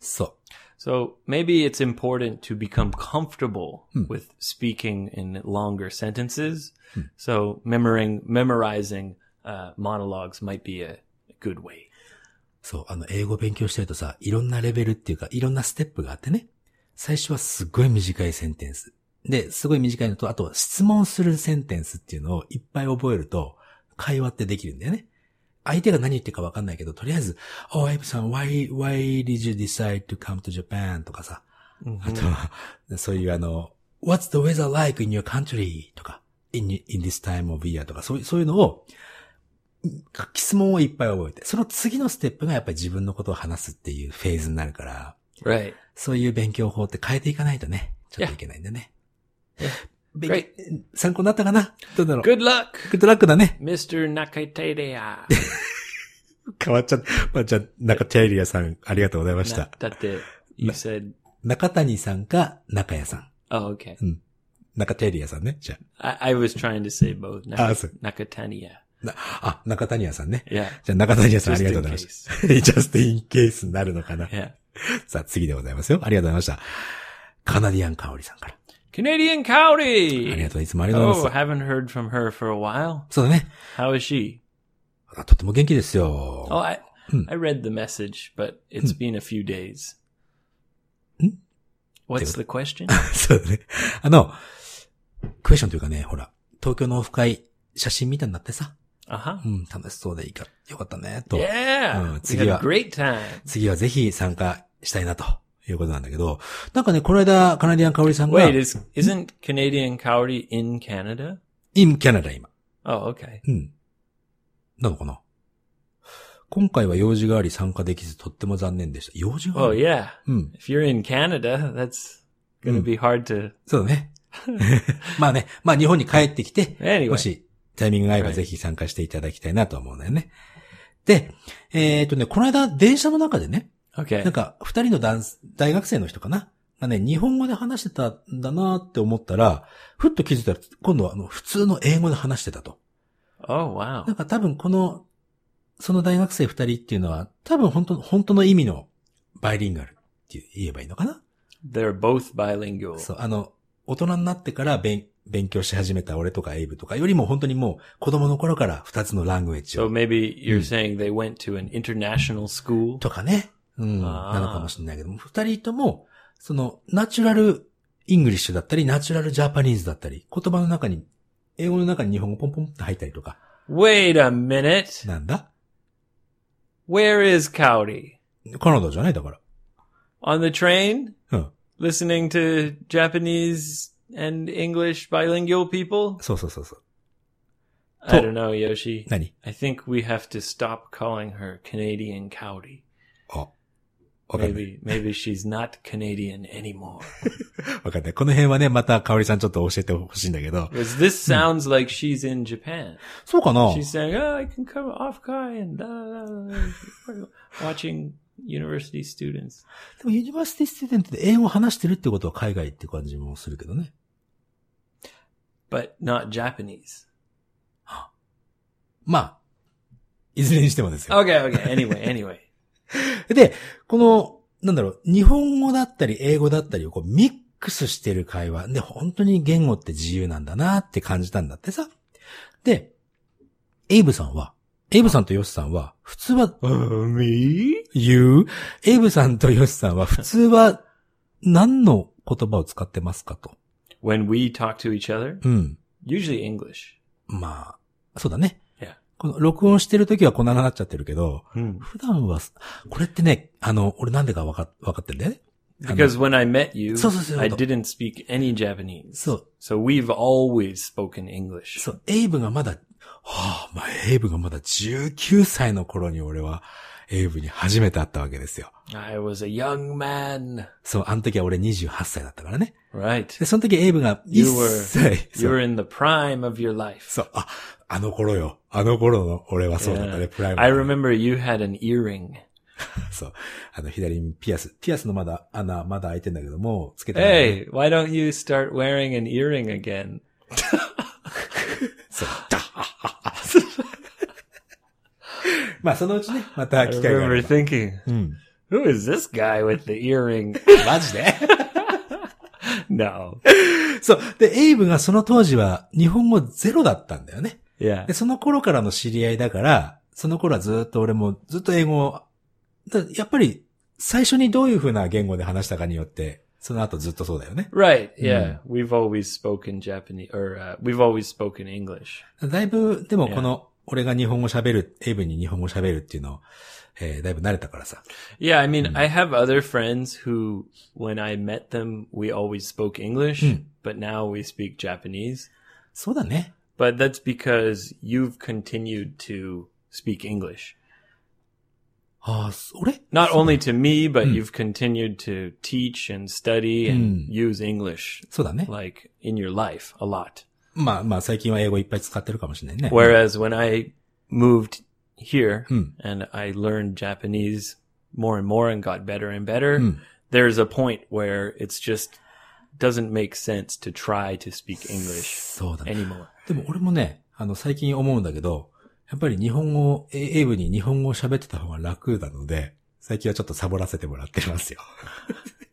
そ So maybe it's important to become comfortable with speaking in longer sentences. So memorizing, memorizing, uh, monologues might be a, good way. う。そう。あの、英語勉強してるとさ、いろんなレベルっていうか、いろんなステップがあってね。最初はすっごい短いセンテンス。で、すごい短いのと、あとは質問するセンテンスっていうのをいっぱい覚えると、会話ってできるんだよね。相手が何言ってるかわかんないけど、とりあえず、Oh, エイブさん、why, why did you decide to come to Japan? とかさ。あとは、そういうあの、What's the weather like in your country? とか、in, in this time of year? とか、そういう、そういうのを、質問をいっぱい覚えて、その次のステップがやっぱり自分のことを話すっていうフェーズになるから、Right. そういう勉強法って変えていかないとね、ちょっといけないんだね。勉 Great. 参考になったかな？どうだろう？Good luck, グッドラックだね。Mr. Nakateria. 変わっちゃった。まあ、じゃあ、中谷リアさん、ありがとうございました。Date, you said, 中谷さんか中谷さん。oh, okay. 中谷リアさんね。じゃ I, I was trying to say both. Ah, so- Nakatania. あ。なあ、中谷屋さんね。Yeah. じゃあ、中谷屋さんあ Just りがとう in ございました。just in case になるのかな。Yeah. さあ、次でございますよ。ありがとうございました。カナディアン香織さんから。Canadian あり Cowdy. がとう、いつもありがとうご Oh, ざいます。haven't heard from her for a while. そうだね。How is she? あとても元気ですよ。Oh, I Hmm. I read the message, but it's been a few days. Hmm? What's the question? そうだね。あの、クエスチョンというかね、ほら、東京のオフ会、写真見たんだってさ。Uh huh. うん、楽しそうでいいから、よかったね、と。Yeah. Uh, we 次は a great time. 次はぜひ参加したいな、ということなんだけど、なんかね、この間、カナディアン香織さんが、Wait, is isn't Canadian Cowdy in Canada? in Canada 今。Oh, okay. うん。なのかな？今回は用事があり参加できずとっても残念でした。用事があ Oh, り yeah. うん。If you're in Canada, that's gonna Hmm. be hard to. そうだね。まあね、まあ日本に帰ってきて、Anyway. もしタイミングが合えば.ぜひ参加していただきたいなと思うんだよね。で、えっ、とね、この間電車の中でね、Okay. なんか二人の男大学生の人かな？がね、日本語で話してたんだなって思ったら、ふっと気づいたら、今度はあの普通の英語で話してたと。Oh, wow. なんか多分この、その大学生二人っていうのは、多分本当、本当の意味のバイリンガルって言えばいいのかな？They're both bilingual. そう、あの、大人になってから勉勉強し始めた俺とかエイブとかよりも本当にもう子供の頃から二つのラングエッジ So を maybe you're saying they went to an international school? とかね、うん、なのかもしれないけども、二人とも、その、 natural English だったり、 natural Japanese だったり、言葉の中に、英語の中に日本語ポンポンって入ったりとか、Wait a minute. なんだ Where is Cowdy? カナダじゃないだから。On the train? うん。Listening to Japanese and English bilingual people? そうそうそうそう。I don't know, Yoshi. 何 I think we have to stop calling her Canadian Cowdy. あ、わかんない。Maybe, maybe she's not Canadian anymore. わかんない。この辺はね、また、かおりさんちょっと教えてほしいんだけど。Because this sounds like she's in Japan. そうかな She's saying, "Oh, I can come off Kai and da, da, da, da," watching university students." でも university student で英語を話してるってことは海外って感じもするけどね。but not Japanese. まあ、いずれにしてもですよ。Okay, okay. Anyway, anyway. で、この、なんだろう、日本語だったり英語だったりをこうミックスしてる会話。で、本当に言語って自由なんだなって感じたんだってさ。で、エイブさんは、エイブさんとヨシさんは、普通は、me? 言う？エイブさんとヨシさんは、普通は、何の言葉を使ってますかと。When we talk to each other, うん。usually English. まあ、そうだね。この、録音してる時はこんなになっちゃってるけど、Hmm. 普段は、これってね、あの、俺なんでかわか、わかってるんだよね。Because when I met you, So, so, so, I so. didn't speak any Japanese. そう。So we've always spoken English. そう、エイブがまだ、はあ、まあ、エイブがまだ19歳の頃に俺は、エイブに初めて会ったわけですよ。I was a young man. そう、あの時は俺28歳だったからね。Right. で、その時エイブが1 You were- 歳。そ You う were in the prime of your life. そう、あ、あの頃よ。あの頃の俺はそうだったね.プライム。I remember you had an earring. そう。あの、左にピアス。ピアスのまだ穴、まだ開いてんだけども、つけてないね Hey, why don't you start wearing an earring again? そう。まあ、そのうちね、また I 機会があ remember れば。thinking, うん。who is this guy with the earring? マジで no. そう。で、エイブがその当時は日本語ゼロだったんだよね。Yeah. で、その頃からの知り合いだから、その頃はずっと俺もずっと英語やっぱり最初にどういう風な言語で話したかによって、その後ずっとそうだよね。Right. Yeah. We've always spoken Japanese or uh, we've always spoken English. だいぶ、でも.この、俺が日本語喋る、エイブに日本語喋るっていうのを、えーだいぶ慣れたからさ。Yeah. I mean, I have other friends who, when I met them, we always spoke English, but now we speak Japanese. そうだね。But that's because you've continued to speak English. ああ、そ俺 Not only to me, but you've continued to teach and study and use English そうだね。 like in your life a lot. まあまあ最近は英語いっぱい使ってるかもしれないね。 Whereas when I moved here Hmm. and I learned Japanese more and more and got better and better, there's a point where it's just doesn't make sense to try to speak English そうだね。 anymore. でも俺もね、あの最近思うんだけど、やっぱり日本語、えエイブに日本語を喋ってた方が楽なので、最近はちょっとサボらせてもらってますよ。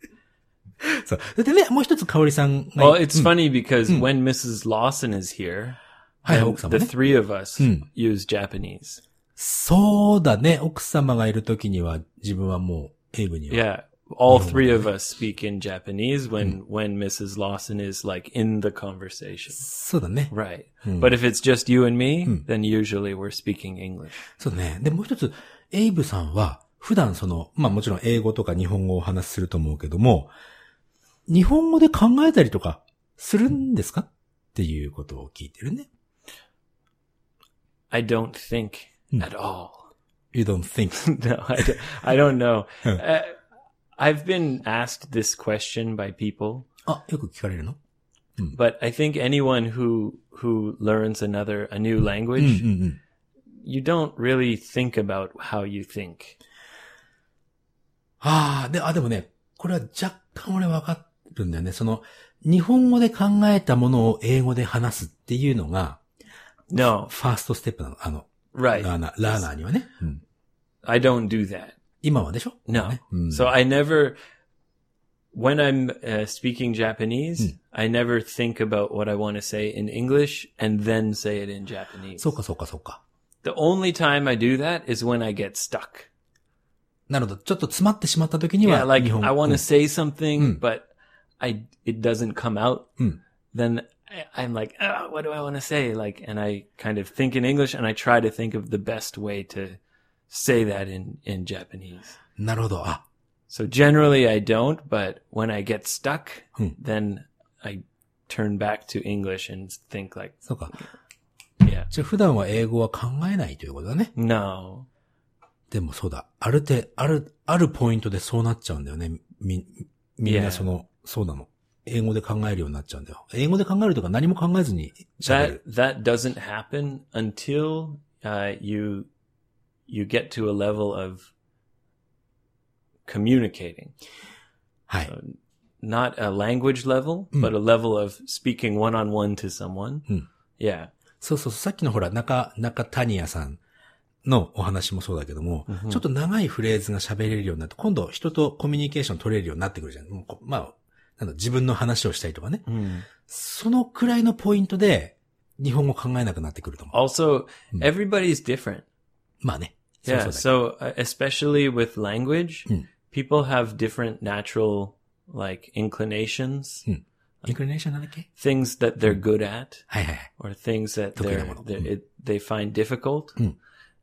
そう。でね、もう一つ香織さんが Well, it's funny because when Mrs. Lawson is here, はい、奥様 the ね。three of us use Japanese. そうだね。奥様がいるときには自分はもうエイブには。Yeah. All three of us speak in Japanese when, when Mrs. Lawson is like in the conversation. そうだね。 Right. But if it's just you and me, then usually we're speaking English. そうだね。で、もう一つ、エイブさんは、普段その、まあもちろん英語とか日本語をお話しすると思うけども、日本語で考えたりとかするんですかっていうことを聞いてるね。 I don't think at all. You don't think. no, I, don't- I don't know. uh, I've been asked this question by people, あ、よく聞かれるの but I think anyone who who learns another a new うん language, うんうん。 you don't really think about how you think. ああ、で、あ、でもね、これは若干俺わかるんだよね。その、日本語で考えたものを英語で話すっていうのが、 No, ファーストステップなの。あの、 right. ラーナー、ラーナーにはね。うん I don't do that. 今はでしょ No. ねうん So I never, when I'm uh, speaking Japanese, I never think about what I want to say in English and then say it in Japanese. そうかそうかそうか。 The only time I do that is when I get stuck. なるほど。ちょっと詰まってしまった時には、 Yeah, like 日本 I 語。 want うん to say something, but I it doesn't come out. Then I, I'm like, oh, what do I want to say? Like, and I kind of think in English, and I try to think of the best way to say that in in Japanese. なるほど。あ、So generally, I don't, but when I get stuck, then I turn back to English and think like, そうか。yeah, じゃあ普段は英語は考えないということだね。no, でもそうだ。ある程ある、あるポイントでそうなっちゃうんだよね。み、みん Yeah. なその、そうなの。英語で考えるようになっちゃうんだよ。英語で考えるとか何も考えずに喋る。that that doesn't happen until uh, you you get to a level of communicating. はい。not a language level, but a level of speaking one on one to someone. Yeah. そうそう、さっきのほら、中、中谷谷さんのお話もそうだけども、ちょっと長いフレーズが喋れるようになって、今度人とコミュニケーション取れるようになってくるじゃん。もうこまあ、なんだ、自分の話をしたりとかね。そのくらいのポイントで、日本語考えなくなってくると思う。Also, everybody's different. まあね。Yeah. そうそうだ So, uh, especially with language, people have different natural like inclinations, インクリネーションなんだっけ things that they're good at, はいはいはい。 or things that 得意な they're, もの。 they're it, they find difficult.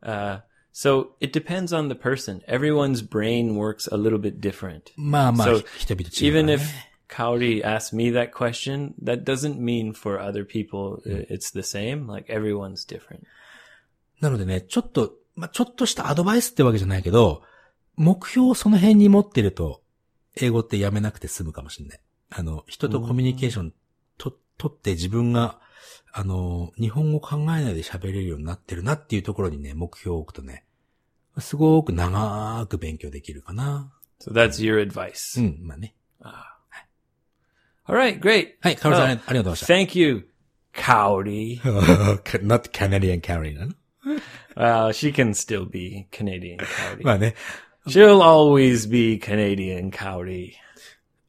Uh, so it depends on the person. Everyone's brain works a little bit different. まあまあ、 So 人々違うから Even ね。 if Kaori asked me that question, that doesn't mean for other people uh, it's the same. Like everyone's different. なのでね、ちょっと、 まあ、ちょっとしたアドバイスってわけじゃないけど、目標をその辺に持ってると、英語ってやめなくて済むかもしれない。あの、人とコミュニケーションと、取って自分が、あの、日本語考えないで喋れるようになってるなっていうところにね、目標を置くとね、すごく長く勉強できるかな。So that's your advice. うん、まあね。All right, great. はい、かおりさん、Oh, ありがとうござい Thank you, Cowdy. ました。not Canadian Carry なの Well, she can still be Canadian Cowdy. まあね。She'll always be Canadian Cowdy.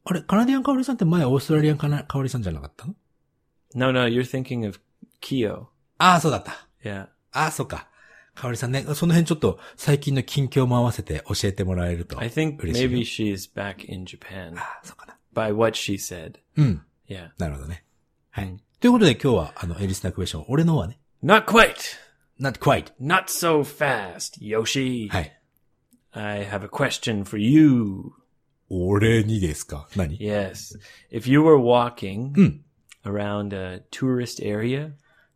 あれ、カナディアンカオリさんって前オーストラリアンカナカオリさんじゃなかったの No, no, you're thinking of Kyo. ああ、そうだった。Yeah. ああ、そうか。かおりさんね、その辺ちょっと最近の近況も合わせて教えてもらえると。I think maybe she's back in Japan ああ、そうかな。by what she said. うん。Yeah. なるほどね。はい。ということで今日は、あの、エリスナークエスチョン、俺のはね、Not quite. not quite. Not so fast, Yoshi. はい。 I have a question for you. 俺にですか何 Yes. If you were walking Hmm. around a tourist area,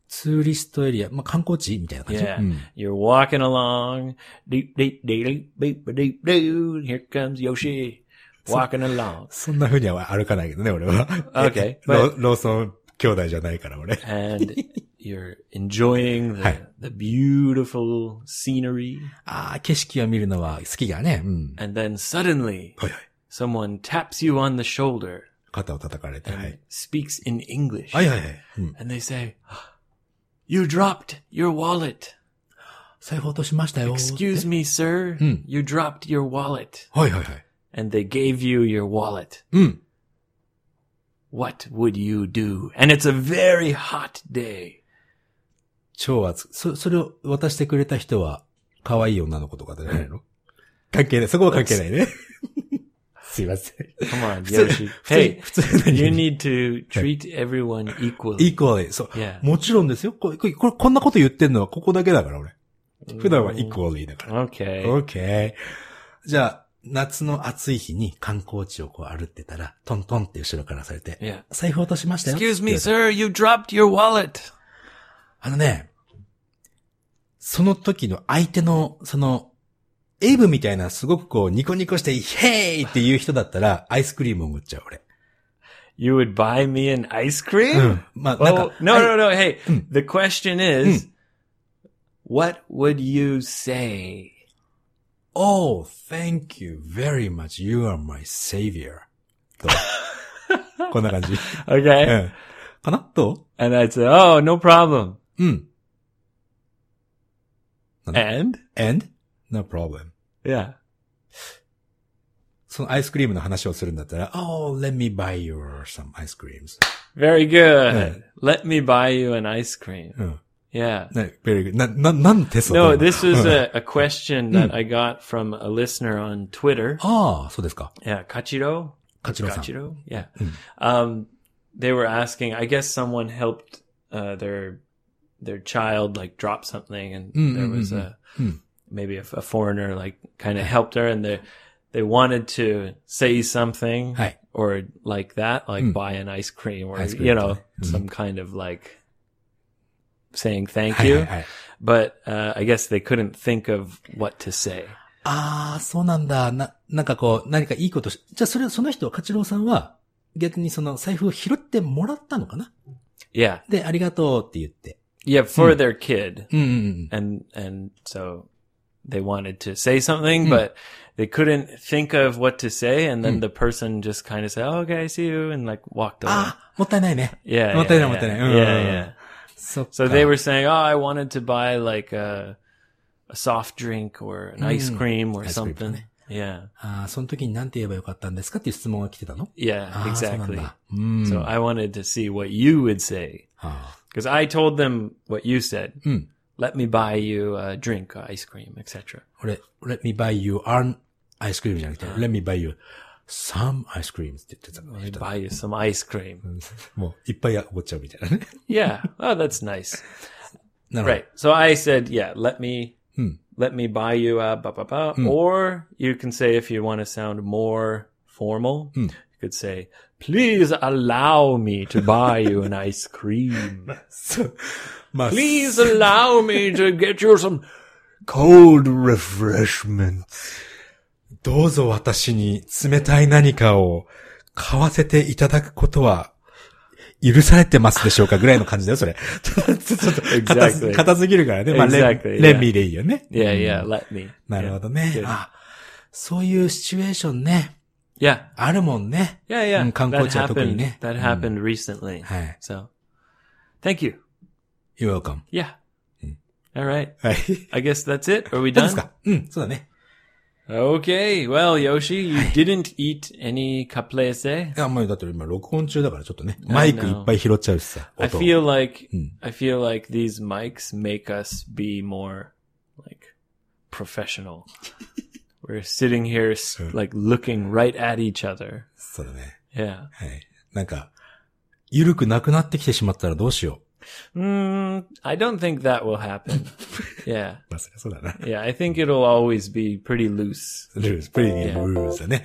ツーリストエリア、まあ、観光地みたいな感じ。 yeah, うん。 you're walking along, deep, deep, deep, deep, deep, deep, here comes Yoshi, walking along. そんな風には歩かないけどね、俺は。 Okay, ロ but ローソン兄弟じゃないから、俺。 and you're enjoying the, Hi. the beautiful scenery, ああ、景色を見るのは好きがね。うん。 and then suddenly はいはい。 someone taps you on the shoulder 肩を叩かれて。は and い。 speaks in English. はいはいはい。うん。 And they say, You dropped your wallet. 財布落としましたよ。 Excuse me, sir. Hmm. You dropped your wallet. はいはいはい。 And they gave you your wallet. うん。 What would you do? And it's a very hot day. 超熱く。そ、それを渡してくれた人は、可愛い女の子とかじゃないの？関係ない。そこは関係ないね。すいません。Come on, 普通 Yoshi. 普通 Hey, 普通何 you need to treat everyone equally. イコール、そう。もちろんですよ。これ、これ、こんなこと言ってんのはここだけだから、俺。普段はイコールだから。Okay. オッケー。じゃあ、夏の暑い日に観光地をこう歩ってたら、トントンって後ろからされて.財布落としましたよ。Excuse me, sir. You dropped your wallet. あのね、その時の相手の、その、エイブみたいなすごくこうニコニコして、ヘイっていう人だったら、アイスクリームを売っちゃう、俺。You would buy me an ice cream? うん。まあ、なんか、no, no, no. Hey, Mm. the question is, what would you say? Oh, thank you very much. You are my savior. と。こんな感じ。う Okay. ん。かなど And I'd say, oh, no problem. ううん。And? and? No problem. Yeah. そのアイスクリームの話をするんだったら、Oh, let me buy you some ice creams. Very good. Let me buy you an ice cream. うん。 Yeah. ね、very good. な、な、なんテスト No, 取る this was a, a question that I got from a listener on Twitter. ああ、そうですか。 Yeah, Kachiro. Kachiro-san. Kachiro. Yeah. Um, they were asking. I guess someone helped uh, their their child like drop something, and Mm, there mm, was mm, a mm. maybe a, a foreigner like kind of helped her, and they they wanted to say something Hi. or like that, like buy an ice cream or Ice cream, you know right. Mhm. some kind of like saying thank はい you. はいはい。 But uh, I guess they couldn't think of what to say. ああ、そうなんだ。な、なんかこう、何かいいことし、じゃあそれ、その人、カチロウさんは、逆にその財布を拾ってもらったのかな Yeah, で、ありがとうって言って。 yeah, for their kid. うんうんうん。 and and so they wanted to say something but they couldn't think of what to say and then the person just kind of said oh, okay i see you and like walked away ああ、もったいないね。 yeah もったい yeah, ないもったい yeah, ない。うん yeah, yeah. そっか。 so they were saying oh i wanted to buy like a a soft drink or an ice cream or Ice cream something ね。 yeah ああ、その時に何て言えばよかったんですかっていう質問が来てたの yeah ああ、そうなん exactly だ。うん。 so i wanted to see what you would say あ because i told them what you said あうん。 let me buy you a drink ice cream etc 俺、let me buy you an ice cream じゃなくて、let me buy you some ice creams って言ってた let me buy you some ice cream もう、いっぱいおごっちゃうみたいなね。 yeah oh that's nice なるほど。 Right. So I said, yeah, let me Hmm. let me buy you a ba ba ba. Or you can say if you want to sound more formal, you Could say, please allow me to buy you an ice cream. Please allow me to get you some cold refreshments. どうぞ私に冷たい何かを買わせていただくことは許されてますでしょうかぐらいの感じだよ、それ。ちょっと、硬す Exactly. 硬すぎるからね。まあ、レン Exactly, レンミーでいいよね。Yeah, yeah, let me. なるほどねそういうシチュエーションね、Yeah. あるもんね。 Yeah, yeah. Mm, that 観光地は特に happened. ね。 That happened recently. はい。 So, thank you. You're welcome. Yeah. All right. はい。 I guess that's it. Are we どうです done? かうん、そうだね。 Okay. Well, Yoshi, you didn't eat any caprese. いや、まあ、だって今録音中だからちょっとね、マイクいっぱい拾っちゃうしさ。 I 音 feel like I feel like these mics make us be more like professional. We're sitting here like looking right at each other. そうだね。Yeah. はい。なんか、ゆるくなくなってきてしまったらどうしよ Mm, I don't think that will happen. yeah. う。まあ、そりゃそうだな。Yeah, I think it'll always be pretty loose. loose、pretty loose だね。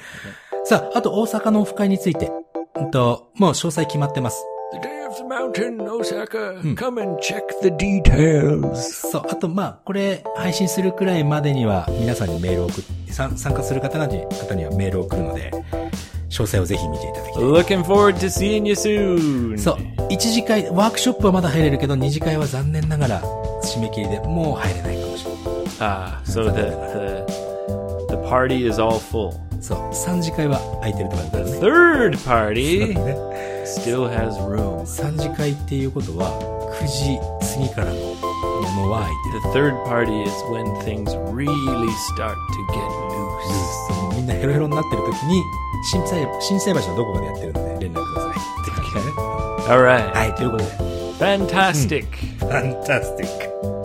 さあ、あと大阪のオフ会について。うんと、もう詳細決まってます。The day of the mountain, Osaka. Come and check the details. そう、あとまあ、これ配信するくらいまでには皆さんにメールを送って、参参加する方に方にはメールを送るので、詳細をぜひ見ていただきたい。Looking forward to seeing you soon. そう、一次会、ワークショップはまだ入れるけど、二次会は残念ながら締め切りでもう入れないかもしれない。Ah, so the the the party is all full. そう、三次会は空いてると思うから third party ね still has room. 三次会っていうことは、9時過ぎからのものは空いてる。The third party is when things really start to get loose. そのみんなヘロヘロになってる時に、新菜、新菜橋のどこかでやってるので連絡ください。って感じだね。All right. はい、ということで。Fantastic. ファンタスティック。